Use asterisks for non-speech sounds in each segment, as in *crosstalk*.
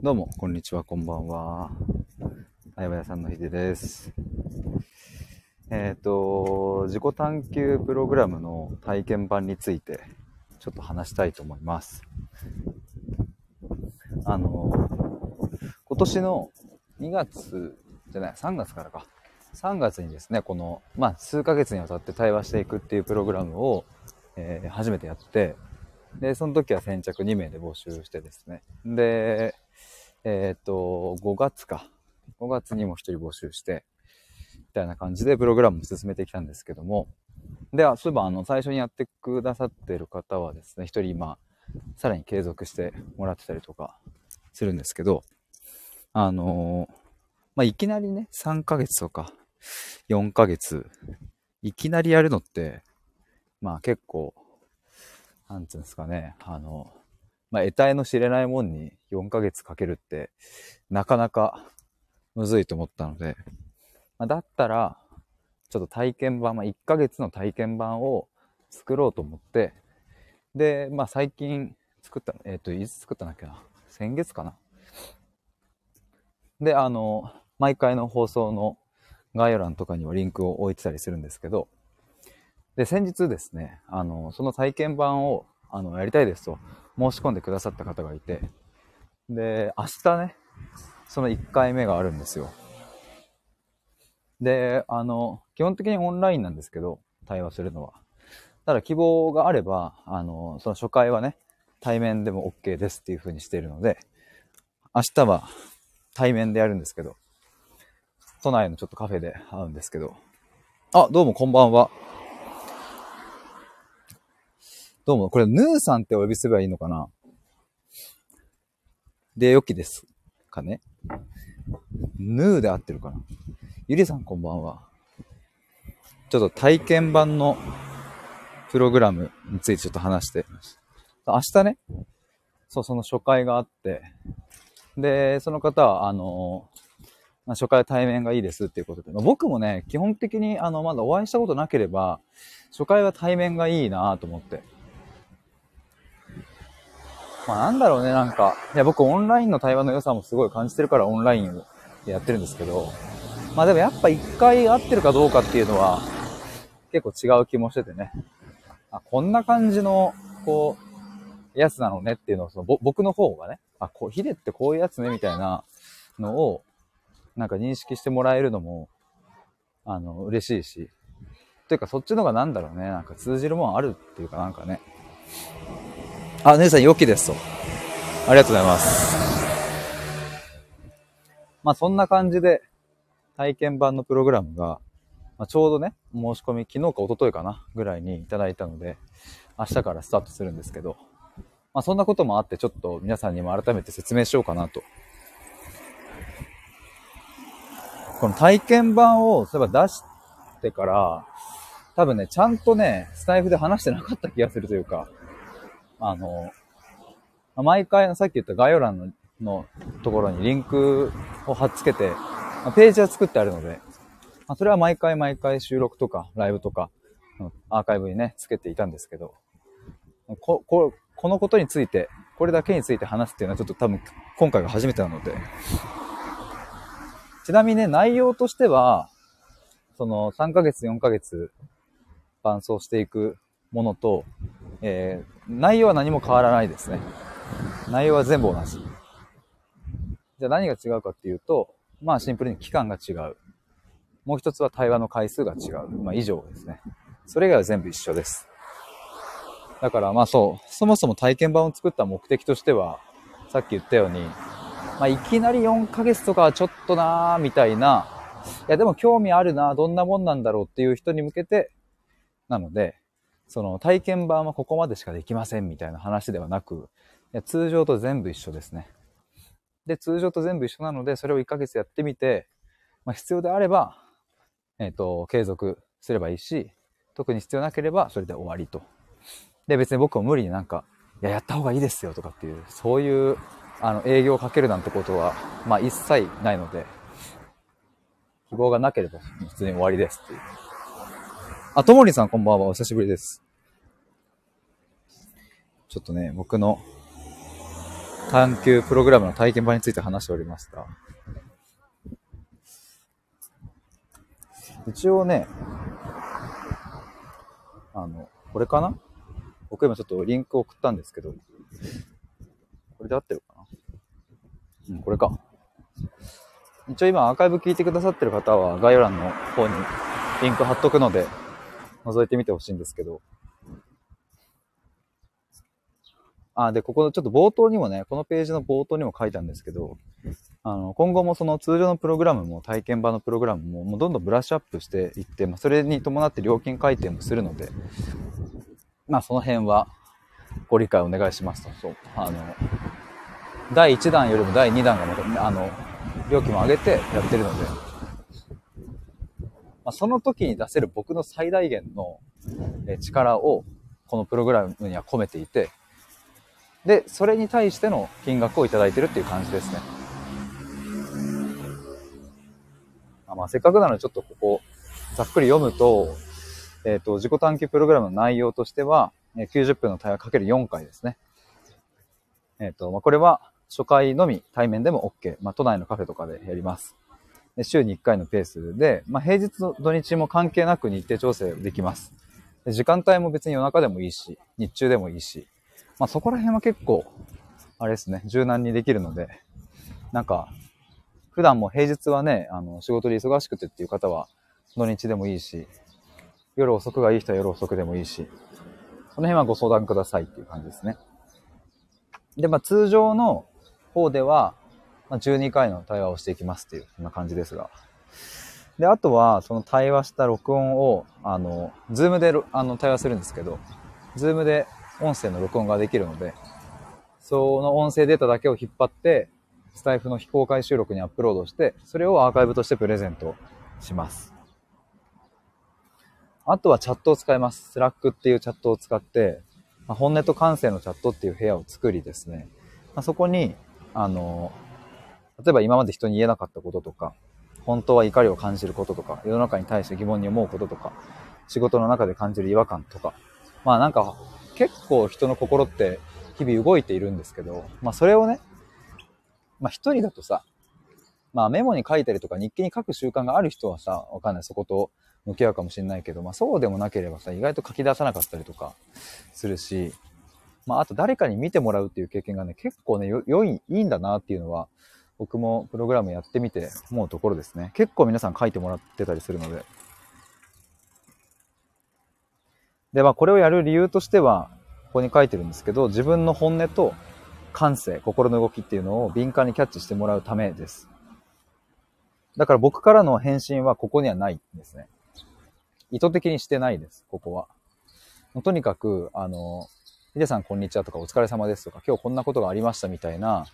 どうも、こんにちは、こんばんは。あやばやさんのひでです。えっ、と、自己探求プログラムの体験版について、ちょっと話したいと思います。あの、今年の2月じゃない、3月からか。3月にですね、この、まあ、数ヶ月にわたって対話していくっていうプログラムを、えー初めてやって、で、その時は先着2名で募集してですね。で、えっ、と、5月か。5月にも1人募集して、みたいな感じでプログラムを進めてきたんですけども。で、あそういえば、あの、最初にやってくださってる方はですね、1人今、さらに継続してもらってたりとかするんですけど、あのーまあ、いきなりね、3ヶ月とか、4ヶ月、いきなりやるのって、まあ結構、なんつうんですかね、あの、まあ、得体の知れないもんに4ヶ月かけるって、なかなかむずいと思ったので、まあ、だったら、ちょっと体験版、まあ、1ヶ月の体験版を作ろうと思って、で、まあ、最近作った、えっ、と、いつ作ったんだっけな？先月かな？で、あの、毎回の放送の概要欄とかにはリンクを置いてたりするんですけど、で、先日ですね、あの、その体験版を、あの、やりたいですと申し込んでくださった方がいて、で、明日ね、その1回目があるんですよ。で、あの、基本的にオンラインなんですけど、対話するのは。ただ希望があれば、あの、その初回はね、対面でも OK ですっていう風にしているので、明日は対面でやるんですけど、都内のちょっとカフェで会うんですけど、あ、どうもこんばんは。どうも、これ、ヌーさんってお呼びすればいいのかな？でよきですかねヌーで合ってるかな？ゆりさんこんばんは。ちょっと体験版のプログラムについてちょっと話して。明日ね、そう、その初回があって、で、その方は、あの、ま、初回対面がいいですっていうことで、まあ僕もね、基本的に、あの、まだお会いしたことなければ、初回は対面がいいなと思って。まあなんだろうね、なんか、いや僕オンラインの対話の良さもすごい感じてるからオンラインをやってるんですけど、まあでもやっぱ一回会ってるかどうかっていうのは結構違う気もしててね。あ、こんな感じの、こう、やつなのねっていうのをそのぼ僕の方がね、あ、こう、ヒデってこういうやつねみたいなのをなんか認識してもらえるのも、あの、嬉しいし。というかそっちの方がなんだろうね、なんか通じるもんあるっていうかなんかね。あ、姉さん、良きですと。ありがとうございます。まあ、そんな感じで、体験版のプログラムが、まあ、ちょうどね、申し込み、昨日か一昨日かな、ぐらいにいただいたので、明日からスタートするんですけど、まあ、そんなこともあって、ちょっと皆さんにも改めて説明しようかなと。この体験版を、そういえば出してから、多分ね、ちゃんとね、スタイフで話してなかった気がするというか、あの、毎回さっき言った概要欄ののところにリンクを貼っつけて、まページは作ってあるので、ま、それは毎回毎回収録とかライブとかアーカイブにね、つけていたんですけど、こ、こ、このことについて、これだけについて話すっていうのはちょっと多分今回が初めてなので、ちなみにね、内容としては、その3ヶ月、4ヶ月伴走していくものと、えー内容は何も変わらないですね。内容は全部同じ。じゃあ何が違うかっていうと、まあシンプルに期間が違う。もう一つは対話の回数が違う。まあ以上ですね。それ以外は全部一緒です。だからまあそう、そもそも体験版を作った目的としては、さっき言ったように、まあいきなり4ヶ月とかはちょっとなーみたいな、いやでも興味あるな、どんなもんなんだろうっていう人に向けて、なので、その体験版はここまでしかできませんみたいな話ではなく、通常と全部一緒ですね。で、通常と全部一緒なので、それを1ヶ月やってみて、まあ、必要であれば、えっ、と、継続すればいいし、特に必要なければそれで終わりと。で、別に僕も無理になんか、いや、やった方がいいですよとかっていう、そういう、あの、営業をかけるなんてことは、まあ一切ないので、希望がなければ普通に終わりですっていう。あ、ともりさんこんばんは。お久しぶりです。ちょっとね、僕の探求プログラムの体験版について話しておりました。一応ね、あの、これかな？僕今ちょっとリンク送ったんですけど、これで合ってるかな？うん、これか。一応今アーカイブ聞いてくださってる方は概要欄の方にリンク貼っとくので、覗いてみてほしいんですけど。あ、で、ここのちょっと冒頭にもね、このページの冒頭にも書いたんですけど、あの、今後もその通常のプログラムも体験版のプログラムももうどんどんブラッシュアップしていって、まあ、それに伴って料金改定もするので、まあその辺はご理解お願いしますと。そう。あの、第1弾よりも第2弾がまた、あの、料金も上げてやってるので、まあ、その時に出せる僕の最大限の力をこのプログラムには込めていて、で、それに対しての金額をいただいてるっていう感じですね。まあ、せっかくなのでちょっとここ、ざっくり読むと、えっ、ー、と、自己探求プログラムの内容としては、90分の対話かける4回ですね。えっ、ー、と、まあ、これは初回のみ対面でも OK。まあ、都内のカフェとかでやります。週に1回のペースで、まあ、平日の土日も関係なく日程調整できます。時間帯も別に夜中でもいいし、日中でもいいし、まあそこら辺は結構、あれですね、柔軟にできるので、なんか、普段も平日はね、あの、仕事で忙しくてっていう方は、土日でもいいし、夜遅くがいい人は夜遅くでもいいし、その辺はご相談くださいっていう感じですね。で、まあ通常の方では、まあ、12回の対話をしていきますっていう、そんな感じですが。で、あとは、その対話した録音を、あの、ズームであの対話するんですけど、ズームで音声の録音ができるので、その音声データだけを引っ張って、スタイフの非公開収録にアップロードして、それをアーカイブとしてプレゼントします。あとはチャットを使います。スラックっていうチャットを使って、まあ、本音と感性のチャットっていう部屋を作りですね、まあ、そこに、あの、例えば今まで人に言えなかったこととか、本当は怒りを感じることとか、世の中に対して疑問に思うこととか、仕事の中で感じる違和感とか、まあなんか結構人の心って日々動いているんですけど、まあそれをね、まあ一人だとさ、まあメモに書いたりとか日記に書く習慣がある人はさ、わかんない、そこと向き合うかもしれないけど、まあそうでもなければさ、意外と書き出さなかったりとかするし、まああと誰かに見てもらうっていう経験がね、結構ね、良い、いいんだなっていうのは、僕もプログラムやってみて思うところですね。結構皆さん書いてもらってたりするので。で、まあこれをやる理由としては、ここに書いてるんですけど、自分の本音と感性、心の動きっていうのを敏感にキャッチしてもらうためです。だから僕からの返信はここにはないんですね。意図的にしてないです、ここは。とにかく、あの、ヒデさんこんにちはとかお疲れ様ですとか、今日こんなことがありましたみたいな、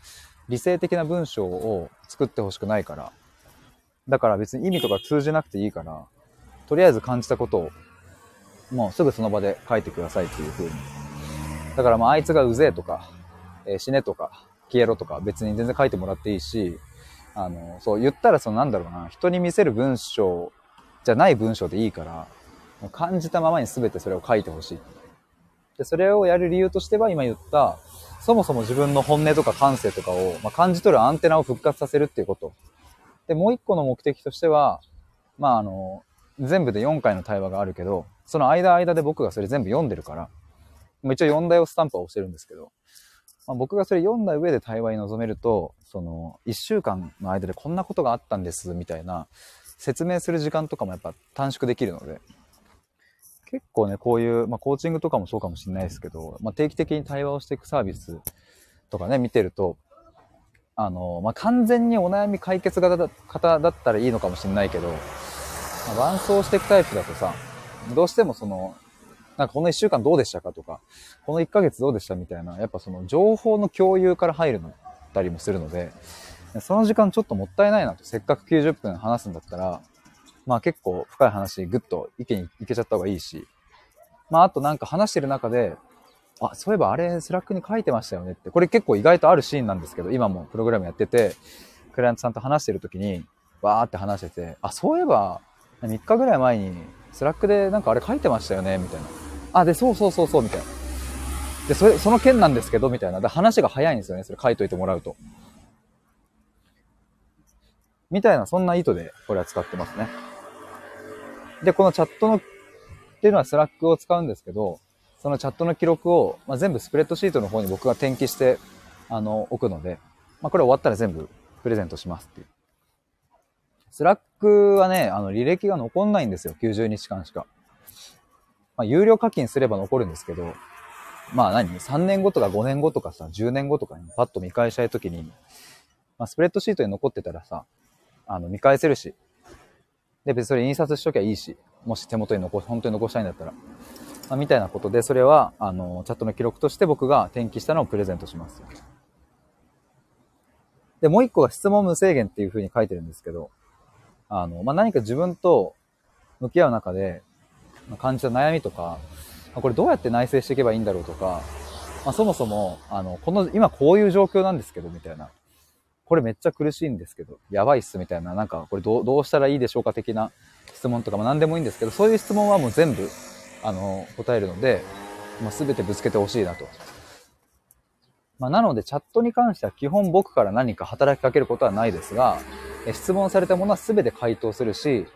理性的な文章を作ってほしくないから。だから別に意味とか通じなくていいから、とりあえず感じたことをもうすぐその場で書いてくださいっていう風に。だからまああいつがうぜえとか、えー、死ねとか、消えろとか別に全然書いてもらっていいし、あの、そう言ったらそのなんだろうな、人に見せる文章じゃない文章でいいから、感じたままに全てそれを書いてほしい。で、それをやる理由としては今言った、そもそも自分の本音とか感性とかを、まあ、感じ取るアンテナを復活させるっていうこと。で、もう一個の目的としては、まああの、全部で4回の対話があるけど、その間間で僕がそれ全部読んでるから、一応読んだよスタンプは押してるんですけど、まあ、僕がそれ読んだ上で対話に臨めると、その、1週間の間でこんなことがあったんです、みたいな、説明する時間とかもやっぱ短縮できるので、結構ね、こういう、まあ、コーチングとかもそうかもしれないですけど、まあ、定期的に対話をしていくサービスとかね、見てると、あの、まあ、完全にお悩み解決型だったらいいのかもしれないけど、まあ、伴走していくタイプだとさ、どうしてもその、なんかこの一週間どうでしたかとか、この一ヶ月どうでしたみたいな、やっぱその情報の共有から入るのったりもするので、その時間ちょっともったいないなと、せっかく90分話すんだったら、まあ結構深い話ぐっと一気にいけちゃった方がいいし、まああとなんか話してる中で、あ、そういえばあれスラックに書いてましたよねって、これ結構意外とあるシーンなんですけど、今もプログラムやってて、クライアントさんと話してる時に、わーって話してて、あ、そういえば3日ぐらい前にスラックでなんかあれ書いてましたよねみたいな。あ、で、そうそうそうそうみたいな。で、それ、その件なんですけど、みたいな。で、話が早いんですよね。それ書いといてもらうと。みたいな、そんな意図でこれは使ってますね。で、このチャットの、っていうのはスラックを使うんですけど、そのチャットの記録を、まあ、全部スプレッドシートの方に僕が転記して、あの、置くので、まあ、これ終わったら全部プレゼントしますっていう。スラックはね、あの、履歴が残んないんですよ。90日間しか。まあ、有料課金すれば残るんですけど、まあ何 ?3 年後とか5年後とかさ、10年後とかにパッと見返したいときに、まあ、スプレッドシートに残ってたらさ、あの、見返せるし、で、別にそれ印刷しときゃいいし、もし手元に残、本当に残したいんだったら。まあ、みたいなことで、それは、あの、チャットの記録として僕が転記したのをプレゼントします。で、もう一個が質問無制限っていう風に書いてるんですけど、あの、まあ、何か自分と向き合う中で、感じた悩みとか、まこれどうやって内省していけばいいんだろうとか、まあ、そもそも、あの、この、今こういう状況なんですけど、みたいな。これめっちゃ苦しいんですけど、やばいっすみたいな、なんかこれどうどうしたらいいでしょうか的な質問とか、まあ、何でもいいんですけど、そういう質問はもう全部、あの、答えるので、まあ、全てぶつけてほしいなと。まあ、なので、チャットに関しては基本僕から何か働きかけることはないですが、え質問されたものは全て回答するし、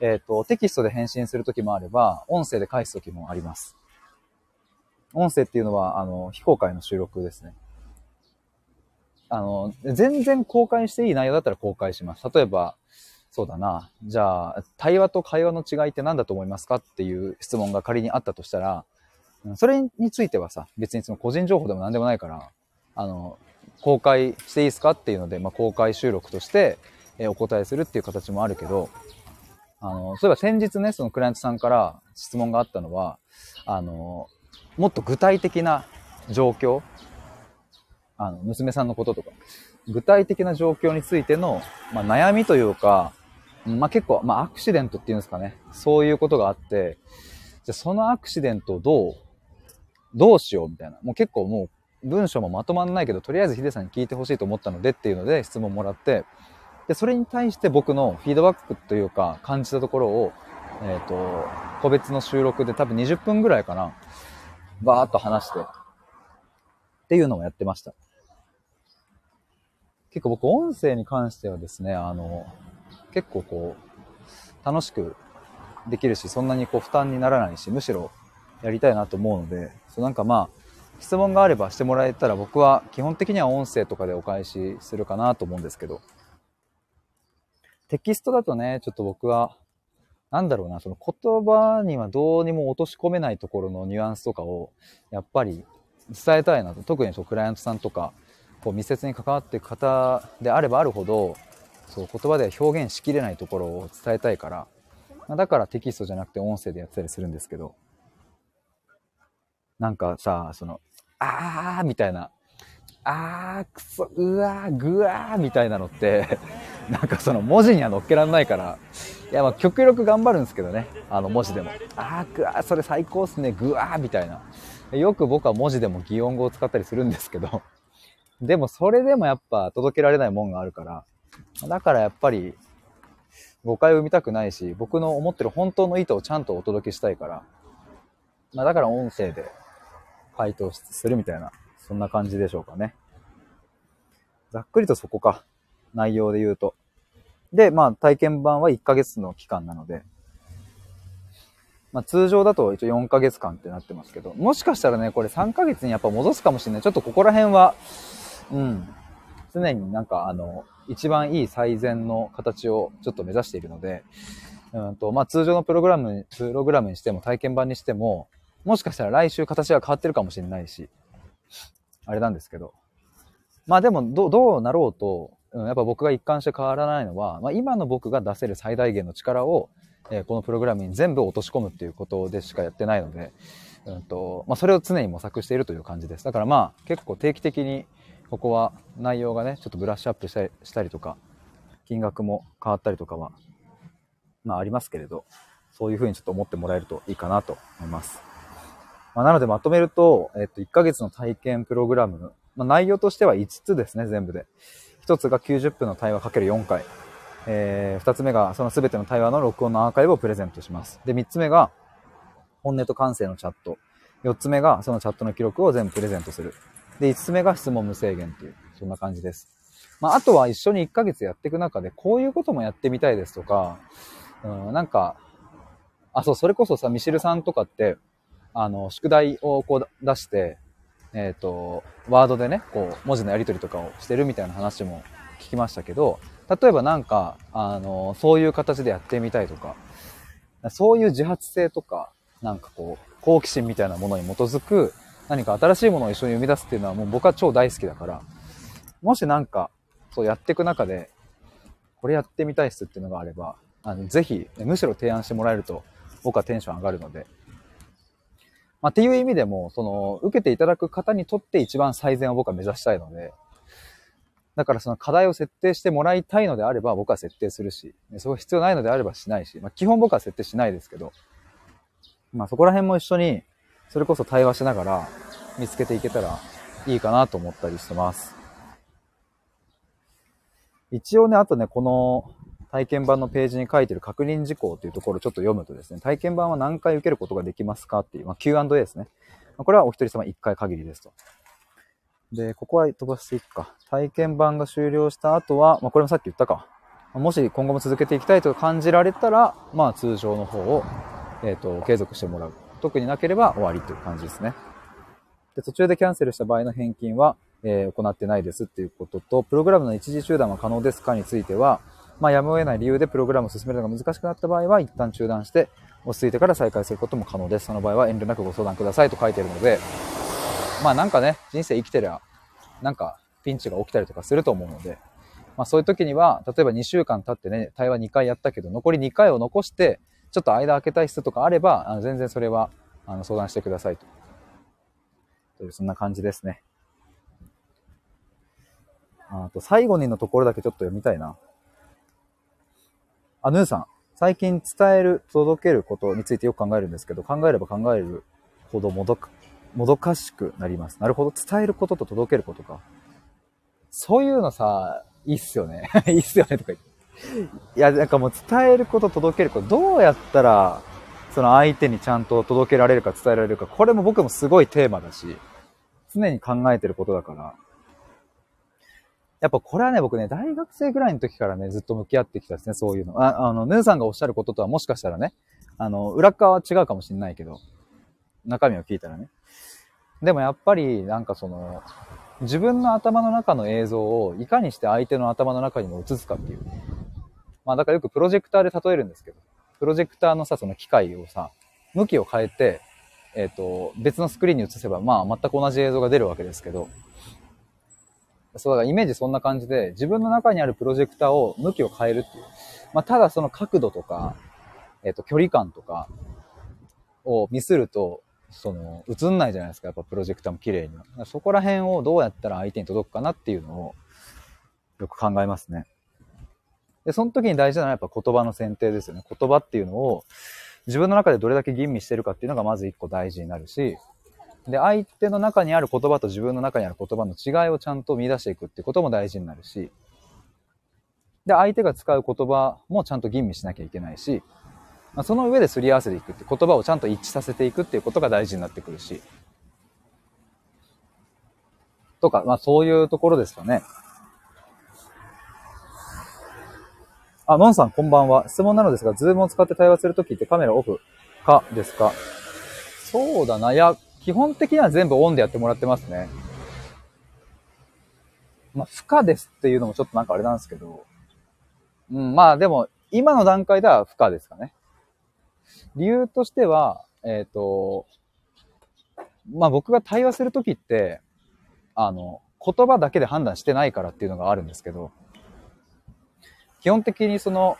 えっ、ー、と、テキストで返信するときもあれば、音声で返すときもあります。音声っていうのは、あの、非公開の収録ですね。あの、全然公開していい内容だったら公開します。例えば、そうだな。じゃあ、対話と会話の違いって何だと思いますかっていう質問が仮にあったとしたら、それについてはさ、別にその個人情報でも何でもないから、あの、公開していいですかっていうので、まあ、公開収録として、お答えするっていう形もあるけど、あの、そういえば先日ね、そのクライアントさんから質問があったのは、あの、もっと具体的な状況、あの、娘さんのこととか、具体的な状況についての、まあ、悩みというか、まあ、結構、まあ、アクシデントっていうんですかね。そういうことがあって、じゃそのアクシデントをどう、どうしようみたいな。もう結構もう文章もまとまんないけど、とりあえずヒデさんに聞いてほしいと思ったのでっていうので質問もらって、で、それに対して僕のフィードバックというか感じたところを、えっ、ー、と、個別の収録で多分20分ぐらいかな、バーっと話して、っていうのもやってました。結構僕音声に関してはですね、あの、結構こう、楽しくできるし、そんなにこう負担にならないし、むしろやりたいなと思うので、そうなんかまあ、質問があればしてもらえたら僕は基本的には音声とかでお返しするかなと思うんですけど、テキストだとね、ちょっと僕は、なんだろうな、その言葉にはどうにも落とし込めないところのニュアンスとかを、やっぱり伝えたいなと。特にそうクライアントさんとか、こう密接に関わっていく方であればあるほど、そう言葉では表現しきれないところを伝えたいから、まだからテキストじゃなくて音声でやってたりするんですけど、なんかさ、その、あーみたいな、あー、くそ、うわー、ぐわーみたいなのって *laughs* なんかその文字には載っけらんないから、いやまあ極力頑張るんですけどね、あの文字でも。あー、ぐわー、それ最高っすね、ぐわーみたいな。よく僕は文字でも擬音語を使ったりするんですけど、でもそれでもやっぱ届けられないもんがあるから、だからやっぱり誤解を生みたくないし、僕の思ってる本当の意図をちゃんとお届けしたいから、まあ、だから音声で回答するみたいな、そんな感じでしょうかね。ざっくりとそこか。内容で言うと。で、まあ体験版は1ヶ月の期間なので、まあ通常だと一応4ヶ月間ってなってますけど、もしかしたらね、これ3ヶ月にやっぱ戻すかもしれない。ちょっとここら辺は、うん、常になんかあの、一番いい最善の形をちょっと目指しているので、うんと、まあ通常のプログラム、プログラムにしても体験版にしても、もしかしたら来週形が変わってるかもしれないし、あれなんですけど。まあでも、どどうなろうと、うん、やっぱ僕が一貫して変わらないのは、まあ、今の僕が出せる最大限の力を、えー、このプログラムに全部落とし込むっていうことでしかやってないので、うんとまあ、それを常に模索しているという感じです。だからまあ結構定期的にここは内容がね、ちょっとブラッシュアップしたりとか、金額も変わったりとかは、まあありますけれど、そういうふうにちょっと思ってもらえるといいかなと思います。まあ、なのでまとめると、えっと、1ヶ月の体験プログラム、まあ、内容としては5つですね、全部で。1つが90分の対話かける4回。えー、2つ目がその全ての対話の録音のアーカイブをプレゼントします。で、3つ目が本音と感性のチャット。4つ目がそのチャットの記録を全部プレゼントする。で、5つ目が質問無制限っていう、そんな感じです。まあ、あとは一緒に1ヶ月やっていく中で、こういうこともやってみたいですとか、うん、なんか、あ、そう、それこそさ、ミシルさんとかって、あの、宿題をこう出して、えっ、ー、と、ワードでね、こう、文字のやり取りとかをしてるみたいな話も聞きましたけど、例えばなんか、あの、そういう形でやってみたいとか、そういう自発性とか、なんかこう、好奇心みたいなものに基づく、何か新しいものを一緒に生み出すっていうのはもう僕は超大好きだから、もしなんか、そうやっていく中で、これやってみたいっすっていうのがあれば、あの、ぜひ、むしろ提案してもらえると、僕はテンション上がるので、まあ、っていう意味でも、その、受けていただく方にとって一番最善を僕は目指したいので、だからその課題を設定してもらいたいのであれば僕は設定するし、そこ必要ないのであればしないし、まあ、基本僕は設定しないですけど、まあそこら辺も一緒に、それこそ対話しながら見つけていけたらいいかなと思ったりしてます。一応ね、あとね、この体験版のページに書いてる確認事項というところをちょっと読むとですね、体験版は何回受けることができますかっていう、まあ、Q&A ですね。これはお一人様1回限りですと。で、ここは飛ばしていくか。体験版が終了した後は、まあ、これもさっき言ったか。もし今後も続けていきたいと感じられたら、まあ通常の方を、えっ、ー、と、継続してもらう。特になければ終わりという感じですね。で、途中でキャンセルした場合の返金は、えー、行ってないですっていうことと、プログラムの一時中断は可能ですかについては、まあ、やむを得ない理由でプログラムを進めるのが難しくなった場合は、一旦中断して、落ち着いてから再開することも可能です。その場合は遠慮なくご相談くださいと書いているので、まあなんかね、人生生きてりゃ、なんかピンチが起きたりとかすると思うので、まあそういう時には、例えば2週間経ってね、対話2回やったけど、残り2回を残して、ちょっと間空けたい人とかあれば、あの全然それはあの相談してくださいと。という、そんな感じですね。あと、最後にのところだけちょっと読みたいな。あ、ヌーさん。最近伝える、届けることについてよく考えるんですけど、考えれば考えるほどもどか、もどかしくなります。なるほど。伝えることと届けることか。そういうのさ、いいっすよね。*laughs* いいっすよねとか言って。いや、なんかもう伝えること、届けること、どうやったら、その相手にちゃんと届けられるか伝えられるか、これも僕もすごいテーマだし、常に考えてることだから、やっぱこれはね、僕ね、大学生ぐらいの時からね、ずっと向き合ってきたですね、そういうの。ああの、ヌーさんがおっしゃることとはもしかしたらね、あの、裏側は違うかもしれないけど、中身を聞いたらね。でもやっぱり、なんかその、自分の頭の中の映像をいかにして相手の頭の中にも映すかっていう。まあだからよくプロジェクターで例えるんですけど、プロジェクターのさ、その機械をさ、向きを変えて、えっ、ー、と、別のスクリーンに映せば、まあ全く同じ映像が出るわけですけど、そうだからイメージそんな感じで、自分の中にあるプロジェクターを向きを変えるっていう。まあ、ただその角度とか、えっ、ー、と、距離感とかをミスると、その、映んないじゃないですか、やっぱプロジェクターも綺麗には。そこら辺をどうやったら相手に届くかなっていうのを、よく考えますね。で、その時に大事なのはやっぱ言葉の選定ですよね。言葉っていうのを、自分の中でどれだけ吟味してるかっていうのがまず一個大事になるし、で、相手の中にある言葉と自分の中にある言葉の違いをちゃんと見出していくっていうことも大事になるし、で、相手が使う言葉もちゃんと吟味しなきゃいけないし、まあ、その上ですり合わせていくって言葉をちゃんと一致させていくっていうことが大事になってくるし、とか、まあそういうところですかね。あ、のんさんこんばんは。質問なのですが、ズームを使って対話するときってカメラオフかですか？そうだな。いや、基本的には全部オンでやってもらってますね。まあ、不可ですっていうのもちょっとなんかあれなんですけど、うん、まあでも、今の段階では不可ですかね。理由としては、えっ、ー、と、まあ僕が対話するときって、あの、言葉だけで判断してないからっていうのがあるんですけど、基本的にその、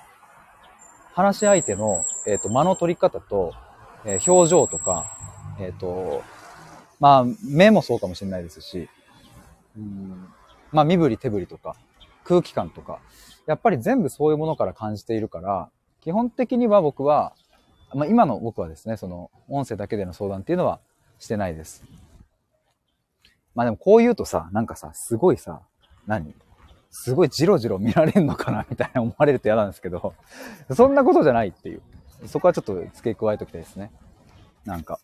話し相手の、えっ、と、間の取り方と、えー、表情とか、えっ、と、まあ、目もそうかもしれないですし、うん、まあ、身振り手振りとか、空気感とか、やっぱり全部そういうものから感じているから、基本的には僕は、まあ、今の僕はですね、その、音声だけでの相談っていうのはしてないです。まあでもこう言うとさ、なんかさ、すごいさ、何？すごいジロジロ見られんのかなみたいな思われると嫌なんですけど、そんなことじゃないっていう。そこはちょっと付け加えときたいですね。なんか。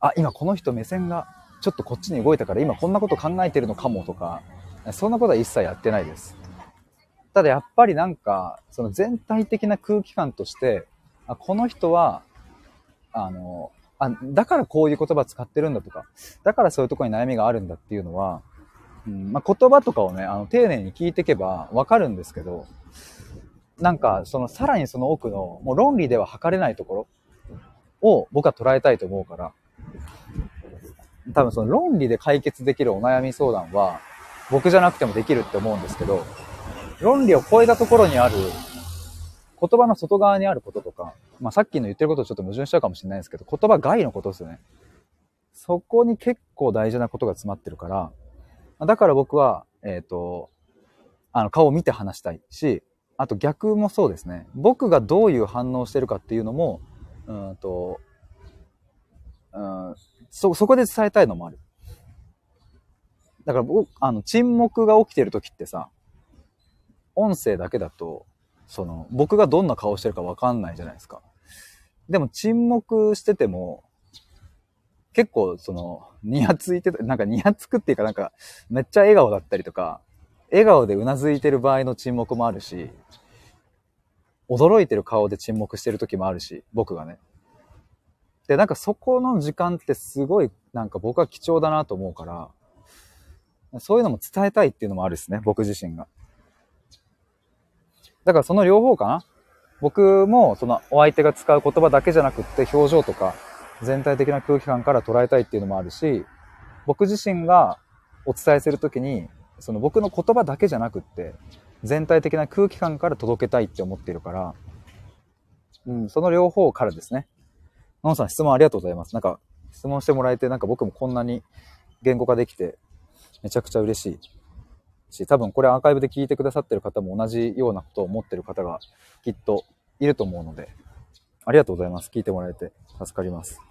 あ、今この人目線がちょっとこっちに動いたから今こんなこと考えてるのかもとか、そんなことは一切やってないです。ただやっぱりなんか、その全体的な空気感として、あこの人は、あの、あ、だからこういう言葉使ってるんだとか、だからそういうとこに悩みがあるんだっていうのは、うんまあ、言葉とかをね、あの丁寧に聞いていけばわかるんですけど、なんか、そのさらにその奥の、もう論理では測れないところを僕は捉えたいと思うから、多分その論理で解決できるお悩み相談は、僕じゃなくてもできるって思うんですけど、論理を超えたところにある、言葉の外側にあることとか、まあさっきの言ってることちょっと矛盾しちゃうかもしれないですけど、言葉外のことですよね。そこに結構大事なことが詰まってるから、だから僕は、えっ、ー、と、あの、顔を見て話したいし、あと逆もそうですね。僕がどういう反応してるかっていうのも、うんと、うん、そ、そこで伝えたいのもある。だから僕、あの、沈黙が起きてる時ってさ、音声だけだと、その、僕がどんな顔してるかわかんないじゃないですか。でも沈黙してても、結構その、ニヤついてた、なんかニヤつくっていうかなんか、めっちゃ笑顔だったりとか、笑顔でうなずいてる場合の沈黙もあるし、驚いてる顔で沈黙してる時もあるし、僕がね。で、なんかそこの時間ってすごい、なんか僕は貴重だなと思うから、そういうのも伝えたいっていうのもあるですね、僕自身が。だからその両方かな。僕もそのお相手が使う言葉だけじゃなくって表情とか全体的な空気感から捉えたいっていうのもあるし、僕自身がお伝えするときに、その僕の言葉だけじゃなくって、全体的な空気感から届けたいって思っているから、うん、その両方からですね。のんさん質問ありがとうございます。なんか、質問してもらえて、なんか僕もこんなに言語化できて、めちゃくちゃ嬉しいし、多分これアーカイブで聞いてくださってる方も同じようなことを思ってる方がきっといると思うので、ありがとうございます。聞いてもらえて助かります。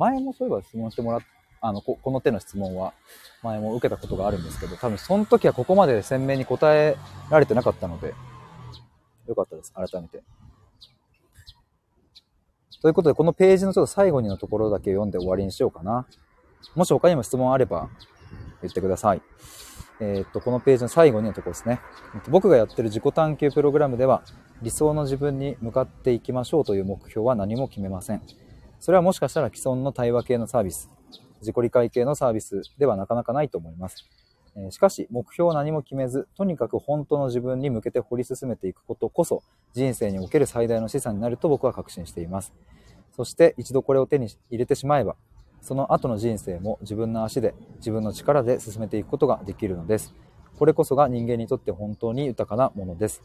前もそういえば質問してもらっあのこ、この手の質問は前も受けたことがあるんですけど、多分その時はここまで鮮明に答えられてなかったので、よかったです。改めて。ということで、このページのちょっと最後にのところだけ読んで終わりにしようかな。もし他にも質問あれば言ってください。えー、っと、このページの最後にのところですね。僕がやってる自己探求プログラムでは、理想の自分に向かっていきましょうという目標は何も決めません。それはもしかしたら既存の対話系のサービス、自己理解系のサービスではなかなかないと思います。しかし、目標を何も決めず、とにかく本当の自分に向けて掘り進めていくことこそ、人生における最大の資産になると僕は確信しています。そして一度これを手に入れてしまえば、その後の人生も自分の足で、自分の力で進めていくことができるのです。これこそが人間にとって本当に豊かなものです。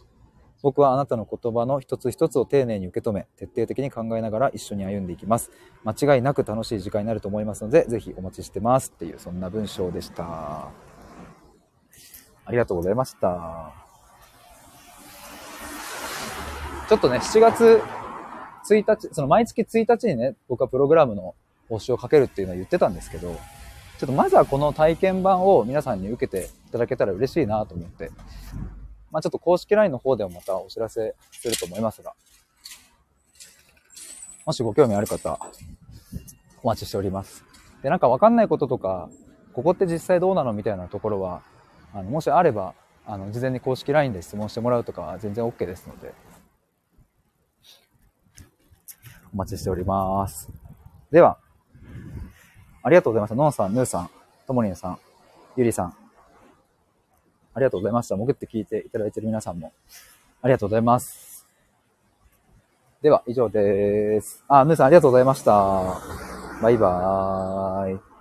僕はあなたの言葉の一つ一つを丁寧に受け止め、徹底的に考えながら一緒に歩んでいきます。間違いなく楽しい時間になると思いますので、ぜひお待ちしてますっていう、そんな文章でした。ありがとうございました。ちょっとね、7月1日、その毎月1日にね、僕はプログラムの募集をかけるっていうのは言ってたんですけど、ちょっとまずはこの体験版を皆さんに受けていただけたら嬉しいなと思って、まあちょっと公式 LINE の方でもまたお知らせすると思いますが、もしご興味ある方、お待ちしております。で、なんかわかんないこととか、ここって実際どうなのみたいなところは、あの、もしあれば、あの、事前に公式 LINE で質問してもらうとかは全然 OK ですので、お待ちしております。では、ありがとうございました。のんさん、ぬーさん、ともりんさん、ゆりさん。ありがとうございました。潜って聞いていただいている皆さんも。ありがとうございます。では、以上です。あ、ぬーさんありがとうございました。バイバーイ。